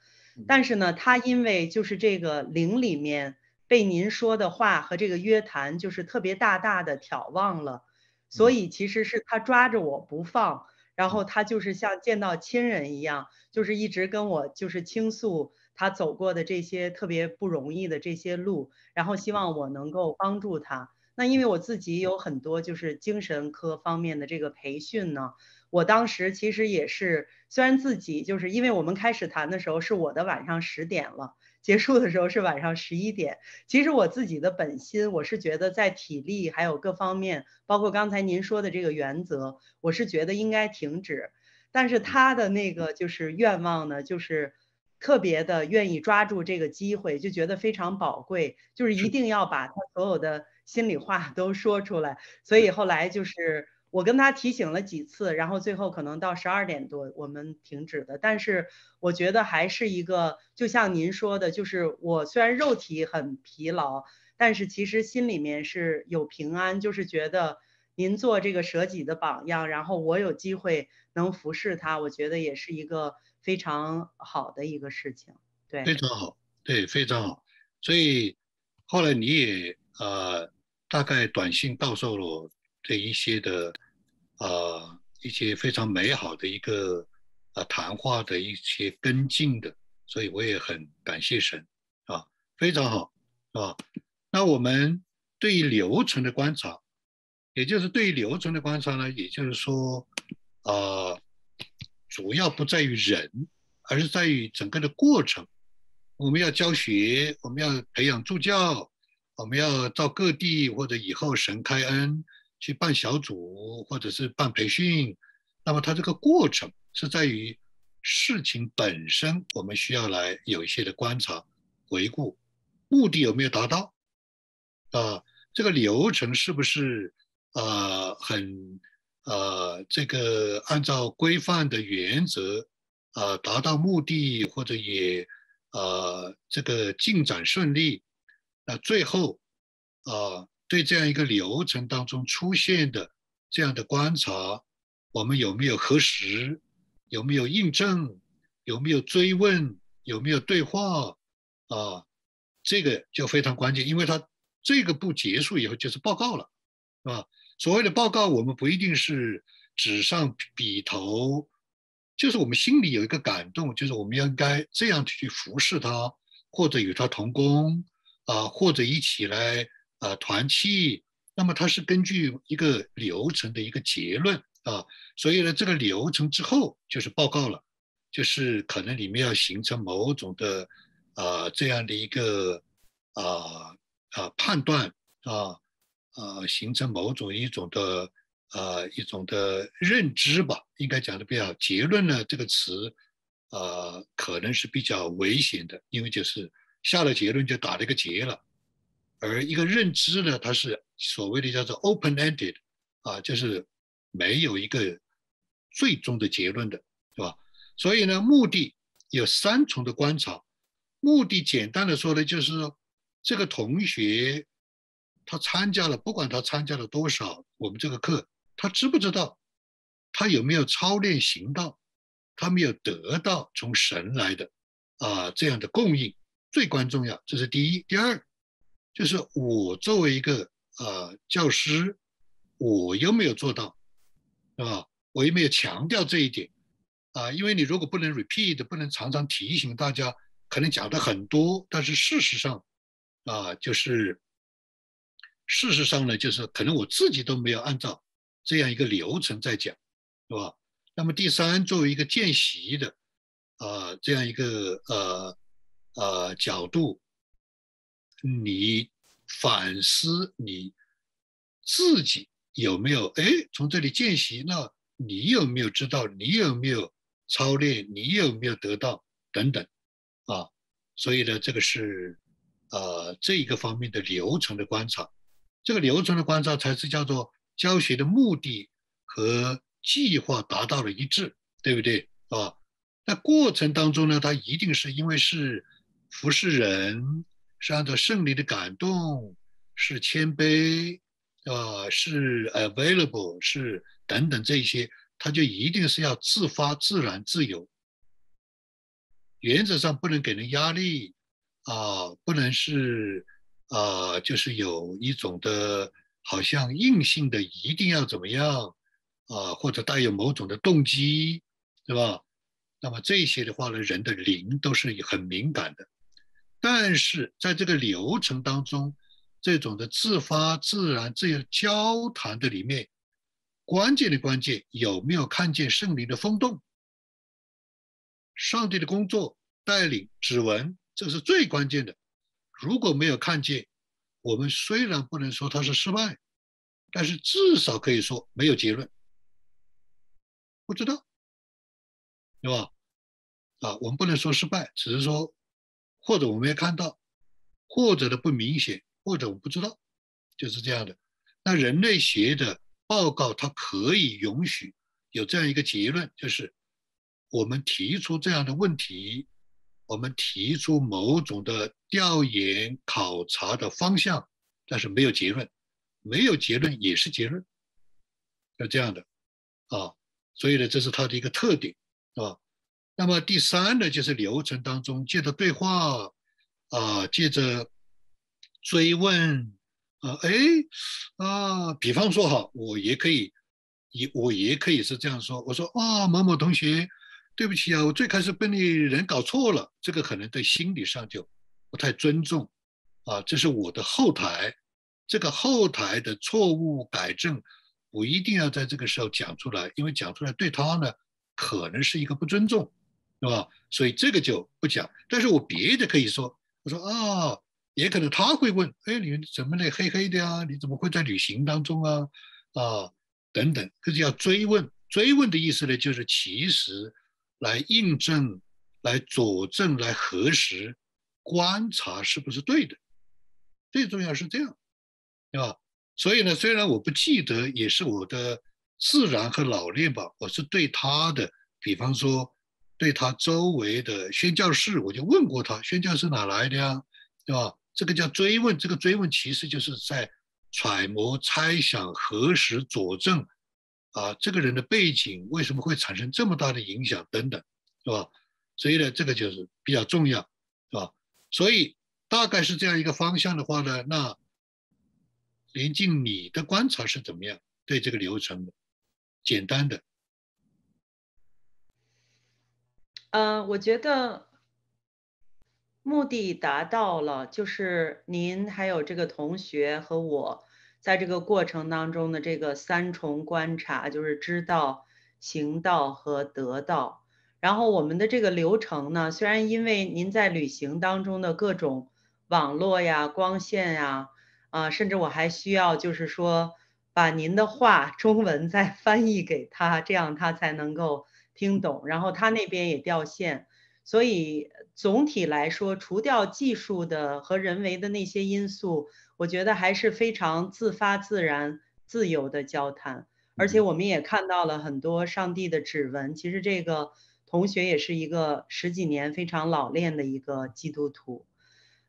但是呢，他因为就是这个灵里面。被您说的话和这个约谈，就是特别大大的挑望了，所以其实是他抓着我不放，然后他就是像见到亲人一样，就是一直跟我就是倾诉他走过的这些特别不容易的这些路，然后希望我能够帮助他。那因为我自己有很多就是精神科方面的这个培训呢，我当时其实也是，虽然自己就是因为我们开始谈的时候是我的晚上十点了。结束的时候是晚上十一点。其实我自己的本心，我是觉得在体力还有各方面，包括刚才您说的这个原则，我是觉得应该停止。但是他的那个就是愿望呢，就是特别的愿意抓住这个机会，就觉得非常宝贵，就是一定要把他所有的心里话都说出来。所以后来就是。我跟他提醒了几次，然后最后可能到十二点多我们停止的。但是我觉得还是一个，就像您说的，就是我虽然肉体很疲劳，但是其实心里面是有平安，就是觉得您做这个舍己的榜样，然后我有机会能服侍他，我觉得也是一个非常好的一个事情。对，非常好，对，非常好。所以后来你也呃大概短信到售了这一些的呃一些非常美好的一个呃谈话的一些跟进的，所以我也很感谢神啊，非常好啊。那我们对于流程的观察。也就是对于流程的观察呢，也就是说，呃，主要不在于人，而是在于整个的过程。我们要教学，我们要培养助教，我们要到各地或者以后神开恩去办小组或者是办培训。那么它这个过程是在于事情本身，我们需要来有一些的观察、回顾，目的有没有达到？啊，这个流程是不是？呃，很呃，这个按照规范的原则，呃，达到目的或者也呃，这个进展顺利，那最后啊，对这样一个流程当中出现的这样的观察，我们有没有核实，有没有印证，有没有追问，有没有对话啊？这个就非常关键，因为它这个步结束以后就是报告了，是吧？所谓的报告，我们不一定是纸上笔头，就是我们心里有一个感动，就是我们应该这样去服侍他，或者与他同工，啊，或者一起来啊团契。那么它是根据一个流程的一个结论啊，所以呢，这个流程之后就是报告了，就是可能里面要形成某种的啊这样的一个啊啊判断啊。呃，形成某种一种的呃一种的认知吧，应该讲的比较结论呢这个词，呃，可能是比较危险的，因为就是下了结论就打了一个结了，而一个认知呢，它是所谓的叫做 open-ended，啊，就是没有一个最终的结论的，是吧？所以呢，目的有三重的观察，目的简单的说呢，就是说这个同学。他参加了，不管他参加了多少，我们这个课，他知不知道？他有没有操练行道？他没有得到从神来的啊这样的供应，最关重要，这是第一。第二，就是我作为一个呃教师，我有没有做到，是吧？我有没有强调这一点？啊，因为你如果不能 repeat，不能常常提醒大家，可能讲的很多，但是事实上，啊，就是。事实上呢，就是可能我自己都没有按照这样一个流程在讲，是吧？那么第三，作为一个见习的，啊，这样一个呃呃角度，你反思你自己有没有哎从这里见习？那你有没有知道？你有没有操练？你有没有得到？等等，啊，所以呢，这个是呃这一个方面的流程的观察。这个流程的观察才是叫做教学的目的和计划达到了一致，对不对啊？那过程当中呢，他一定是因为是服侍人，是按照圣灵的感动，是谦卑啊，是 available，是等等这些，他就一定是要自发、自然、自由，原则上不能给人压力啊，不能是。啊，就是有一种的，好像硬性的一定要怎么样啊，或者带有某种的动机，对吧？那么这些的话呢，人的灵都是很敏感的。但是在这个流程当中，这种的自发、自然、这样交谈的里面，关键的关键有没有看见圣灵的风动？上帝的工作带领指纹，这是最关键的。如果没有看见，我们虽然不能说他是失败，但是至少可以说没有结论，不知道，对吧？啊，我们不能说失败，只是说或者我们没看到，或者的不明显，或者我不知道，就是这样的。那人类学的报告，它可以允许有这样一个结论，就是我们提出这样的问题。我们提出某种的调研考察的方向，但是没有结论，没有结论也是结论，就这样的啊。所以呢，这是它的一个特点，啊。那么第三呢，就是流程当中借着对话啊，借着追问啊，哎啊，比方说哈，我也可以，也我也可以是这样说，我说啊，某某同学，对不起啊，我最开始被你人搞错了，这个可能对心理上就不太尊重啊，这是我的后台，这个后台的错误改正，我一定要在这个时候讲出来，因为讲出来对他呢，可能是一个不尊重。是吧？所以这个就不讲，但是我别的可以说，我说啊，也可能他会问，哎，你怎么那黑黑的呀？你怎么会在旅行当中啊？啊，等等，这是要追问，追问的意思呢，就是其实来印证、来佐证、来核实、观察是不是对的，最重要是这样，对吧？所以呢，虽然我不记得，也是我的自然和老练吧，我是对他的，比方说。对他周围的宣教士，我就问过他，宣教士哪来的呀？对吧？这个叫追问，这个追问其实就是在揣摩、猜想、核实、佐证，啊，这个人的背景为什么会产生这么大的影响等等，是吧？所以呢，这个就是比较重要，是吧？所以大概是这样一个方向的话呢，那临近你的观察是怎么样？对这个流程的，简单的。嗯，我觉得目的达到了，就是您还有这个同学和我在这个过程当中的这个三重观察，就是知道、行道和得到。然后我们的这个流程呢，虽然因为您在旅行当中的各种网络呀、光线呀，啊，甚至我还需要就是说把您的话 <laughs> 中文再翻译给他，这样他才能够。听懂，然后他那边也掉线，所以总体来说，除掉技术的和人为的那些因素，我觉得还是非常自发、自然、自由的交谈。而且我们也看到了很多上帝的指纹。其实这个同学也是一个十几年非常老练的一个基督徒。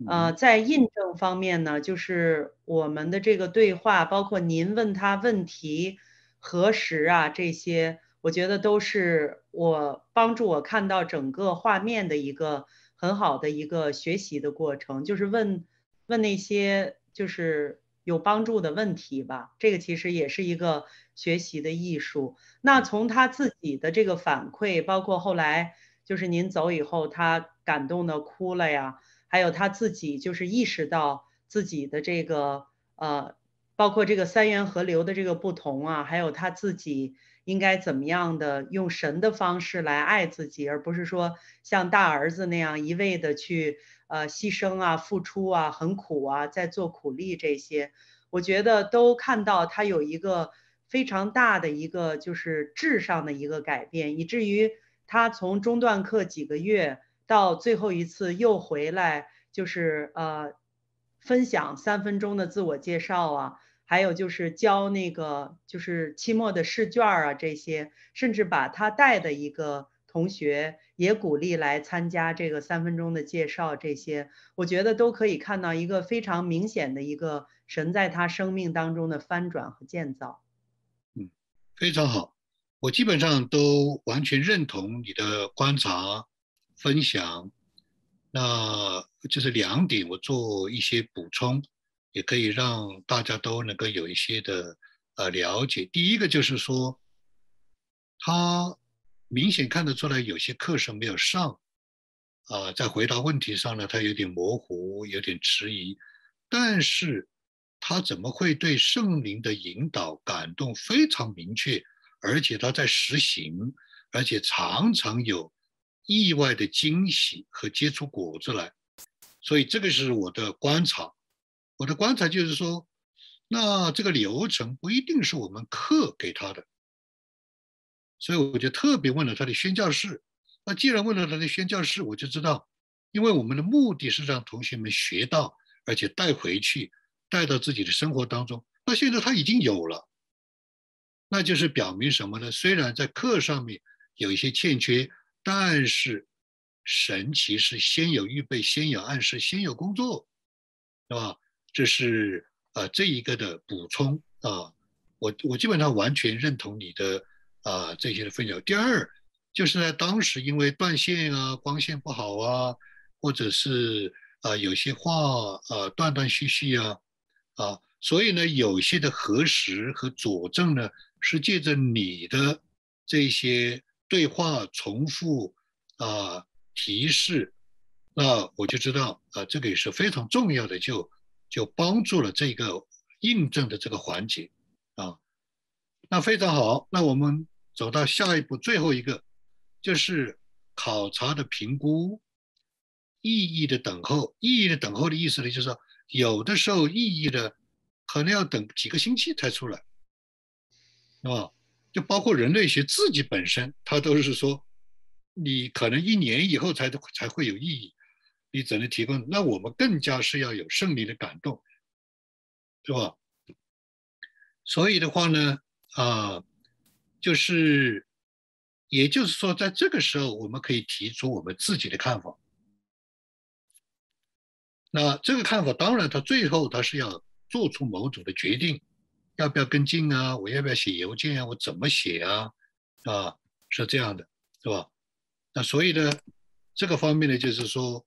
呃，在印证方面呢，就是我们的这个对话，包括您问他问题、核实啊这些。我觉得都是我帮助我看到整个画面的一个很好的一个学习的过程，就是问问那些就是有帮助的问题吧。这个其实也是一个学习的艺术。那从他自己的这个反馈，包括后来就是您走以后，他感动的哭了呀，还有他自己就是意识到自己的这个呃，包括这个三元河流的这个不同啊，还有他自己。应该怎么样的用神的方式来爱自己，而不是说像大儿子那样一味的去呃牺牲啊、付出啊、很苦啊、在做苦力这些，我觉得都看到他有一个非常大的一个就是质上的一个改变，以至于他从中断课几个月到最后一次又回来，就是呃分享三分钟的自我介绍啊。还有就是教那个就是期末的试卷啊，这些甚至把他带的一个同学也鼓励来参加这个三分钟的介绍，这些我觉得都可以看到一个非常明显的一个神在他生命当中的翻转和建造。嗯，非常好，我基本上都完全认同你的观察分享，那就是两点，我做一些补充。也可以让大家都能够有一些的呃了解。第一个就是说，他明显看得出来有些课程没有上，啊，在回答问题上呢，他有点模糊，有点迟疑。但是，他怎么会对圣灵的引导感动非常明确，而且他在实行，而且常常有意外的惊喜和结出果子来。所以，这个是我的观察。我的观察就是说，那这个流程不一定是我们课给他的，所以我就特别问了他的宣教室。那既然问了他的宣教室，我就知道，因为我们的目的是让同学们学到，而且带回去，带到自己的生活当中。那现在他已经有了，那就是表明什么呢？虽然在课上面有一些欠缺，但是神其实先有预备，先有暗示，先有工作，是吧？这是呃这一个的补充啊，我我基本上完全认同你的啊这些的分享。第二，就是在当时因为断线啊、光线不好啊，或者是啊有些话啊断断续续啊啊，所以呢，有些的核实和佐证呢，是借着你的这些对话重复啊提示，那我就知道啊，这个也是非常重要的，就就帮助了这个印证的这个环节。啊，那非常好。那我们走到下一步，最后一个就是考察的评估，意义的等候。意义的等候的意思呢，就是说有的时候意义的可能要等几个星期才出来，啊，就包括人类学自己本身，它都是说你可能一年以后才才会有意义，你只能提供。那我们更加是要有胜利的感动，是吧？所以的话呢，啊，就是，也就是说，在这个时候，我们可以提出我们自己的看法。那这个看法，当然，他最后他是要做出某种的决定，要不要跟进啊？我要不要写邮件啊？我怎么写啊？啊，是这样的，是吧？那所以呢，这个方面呢，就是说，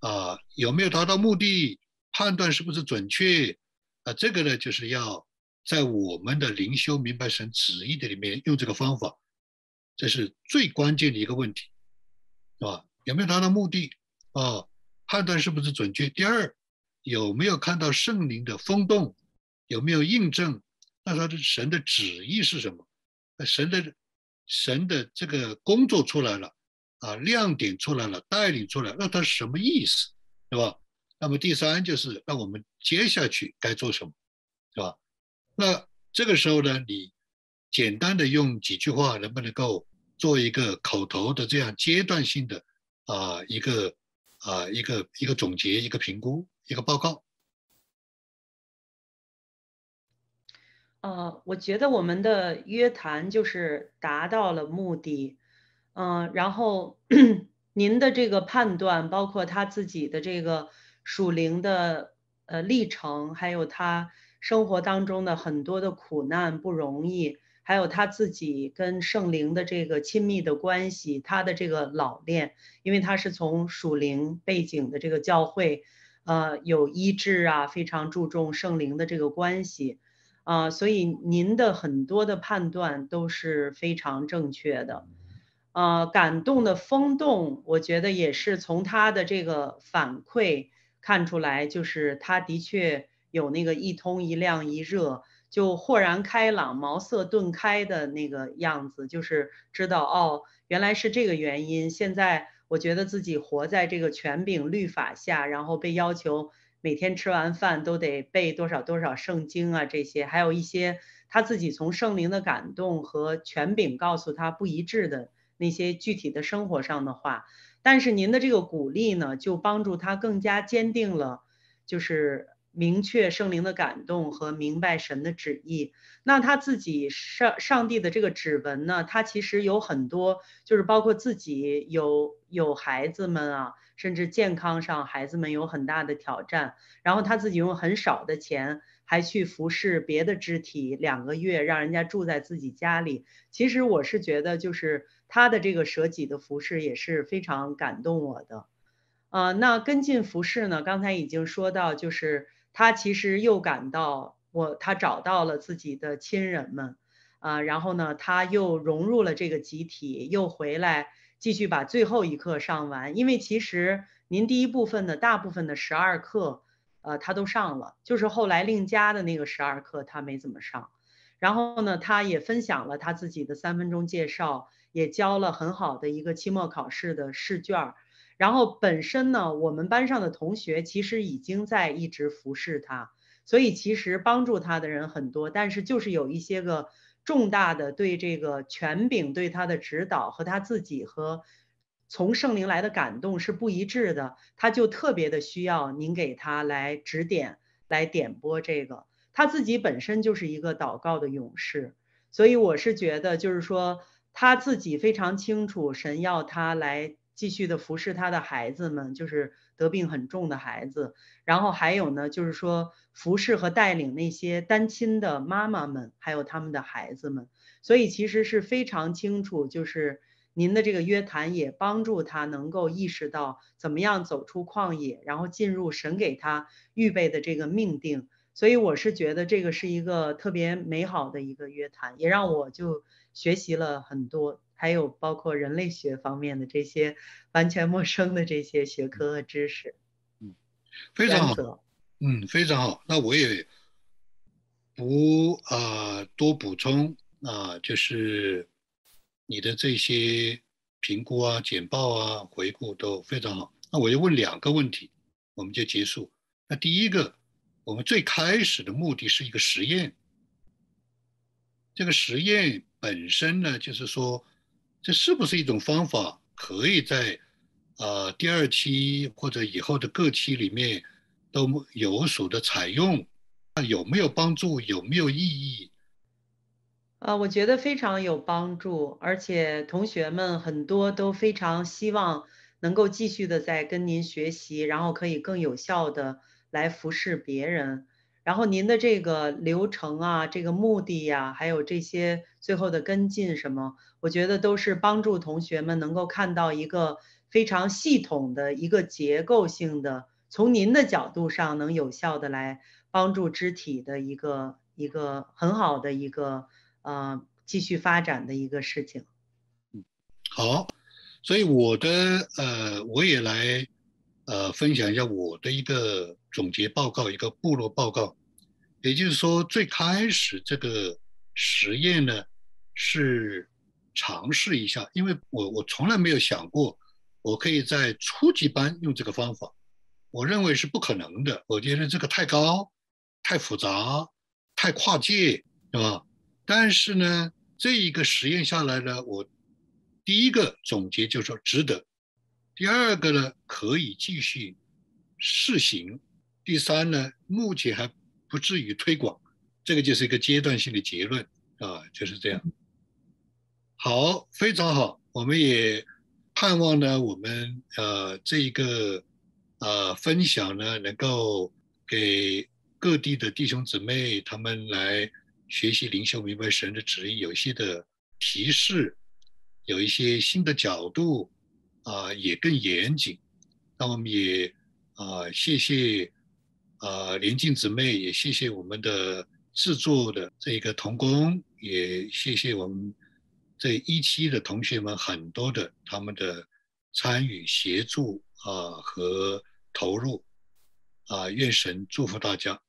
啊，有没有达到目的？判断是不是准确？啊，这个呢，就是要。在我们的灵修明白神旨意的里面用这个方法，这是最关键的一个问题，是吧？有没有达到目的啊？判断是不是准确？第二，有没有看到圣灵的风动？有没有印证？那他的神的旨意是什么？神的神的这个工作出来了啊，亮点出来了，带领出来，那他是什么意思？对吧？那么第三就是那我们接下去该做什么？是吧？那这个时候呢，你简单的用几句话，能不能够做一个口头的这样阶段性的啊一个啊一个一个总结、一个评估、一个报告？呃，我觉得我们的约谈就是达到了目的，嗯，然后 <clears throat> 您的这个判断，包括他自己的这个属灵的呃历程，还有他。生活当中的很多的苦难不容易，还有他自己跟圣灵的这个亲密的关系，他的这个老练，因为他是从属灵背景的这个教会，呃，有医治啊，非常注重圣灵的这个关系，啊，所以您的很多的判断都是非常正确的，呃，感动的风动，我觉得也是从他的这个反馈看出来，就是他的确。有那个一通一亮一热，就豁然开朗、茅塞顿开的那个样子，就是知道哦，原来是这个原因。现在我觉得自己活在这个权柄律法下，然后被要求每天吃完饭都得背多少多少圣经啊，这些还有一些他自己从圣灵的感动和权柄告诉他不一致的那些具体的生活上的话。但是您的这个鼓励呢，就帮助他更加坚定了，就是。明确圣灵的感动和明白神的旨意，那他自己上上帝的这个指纹呢？他其实有很多，就是包括自己有有孩子们啊，甚至健康上孩子们有很大的挑战。然后他自己用很少的钱，还去服侍别的肢体两个月，让人家住在自己家里。其实我是觉得，就是他的这个舍己的服侍也是非常感动我的。呃，那跟进服侍呢？刚才已经说到，就是。他其实又感到我，他找到了自己的亲人们，啊，然后呢，他又融入了这个集体，又回来继续把最后一课上完。因为其实您第一部分的大部分的十二课，呃，他都上了，就是后来另加的那个十二课他没怎么上。然后呢，他也分享了他自己的三分钟介绍，也交了很好的一个期末考试的试卷。然后本身呢，我们班上的同学其实已经在一直服侍他，所以其实帮助他的人很多，但是就是有一些个重大的对这个权柄对他的指导和他自己和从圣灵来的感动是不一致的，他就特别的需要您给他来指点、来点拨这个。他自己本身就是一个祷告的勇士，所以我是觉得就是说他自己非常清楚神要他来。继续的服侍他的孩子们，就是得病很重的孩子。然后还有呢，就是说服侍和带领那些单亲的妈妈们，还有他们的孩子们。所以其实是非常清楚，就是您的这个约谈也帮助他能够意识到怎么样走出旷野，然后进入神给他预备的这个命定。所以我是觉得这个是一个特别美好的一个约谈，也让我就学习了很多。还有包括人类学方面的这些完全陌生的这些学科和知识，嗯，非常好，嗯，非常好。那我也不啊多补充啊，就是你的这些评估啊、简报啊、回顾都非常好。那我就问两个问题，我们就结束。那第一个，我们最开始的目的是一个实验，这个实验本身呢，就是说。这是不是一种方法，可以在呃第二期或者以后的各期里面都有所的采用？那有没有帮助？有没有意义？啊，我觉得非常有帮助，而且同学们很多都非常希望能够继续的在跟您学习，然后可以更有效的来服侍别人。然后您的这个流程啊，这个目的呀，还有这些最后的跟进什么，我觉得都是帮助同学们能够看到一个非常系统的一个结构性的，从您的角度上能有效的来帮助肢体的一个一个很好的一个呃继续发展的一个事情。嗯，好，所以我的呃我也来呃分享一下我的一个总结报告，一个部落报告。也就是说，最开始这个实验呢，是尝试一下，因为我我从来没有想过，我可以在初级班用这个方法，我认为是不可能的。我觉得这个太高、太复杂、太跨界，是吧？但是呢，这一个实验下来呢，我第一个总结就是说值得，第二个呢可以继续试行，第三呢目前还。不至于推广，这个就是一个阶段性的结论啊，就是这样。好，非常好，我们也盼望呢，我们呃这一个呃分享呢，能够给各地的弟兄姊妹他们来学习灵修明白神的旨意，有一些的提示，有一些新的角度啊，也更严谨。那我们也啊，谢谢。呃，连静姊妹也谢谢我们的制作的这个童工，也谢谢我们这一期的同学们很多的他们的参与、协助啊和投入啊，愿神祝福大家。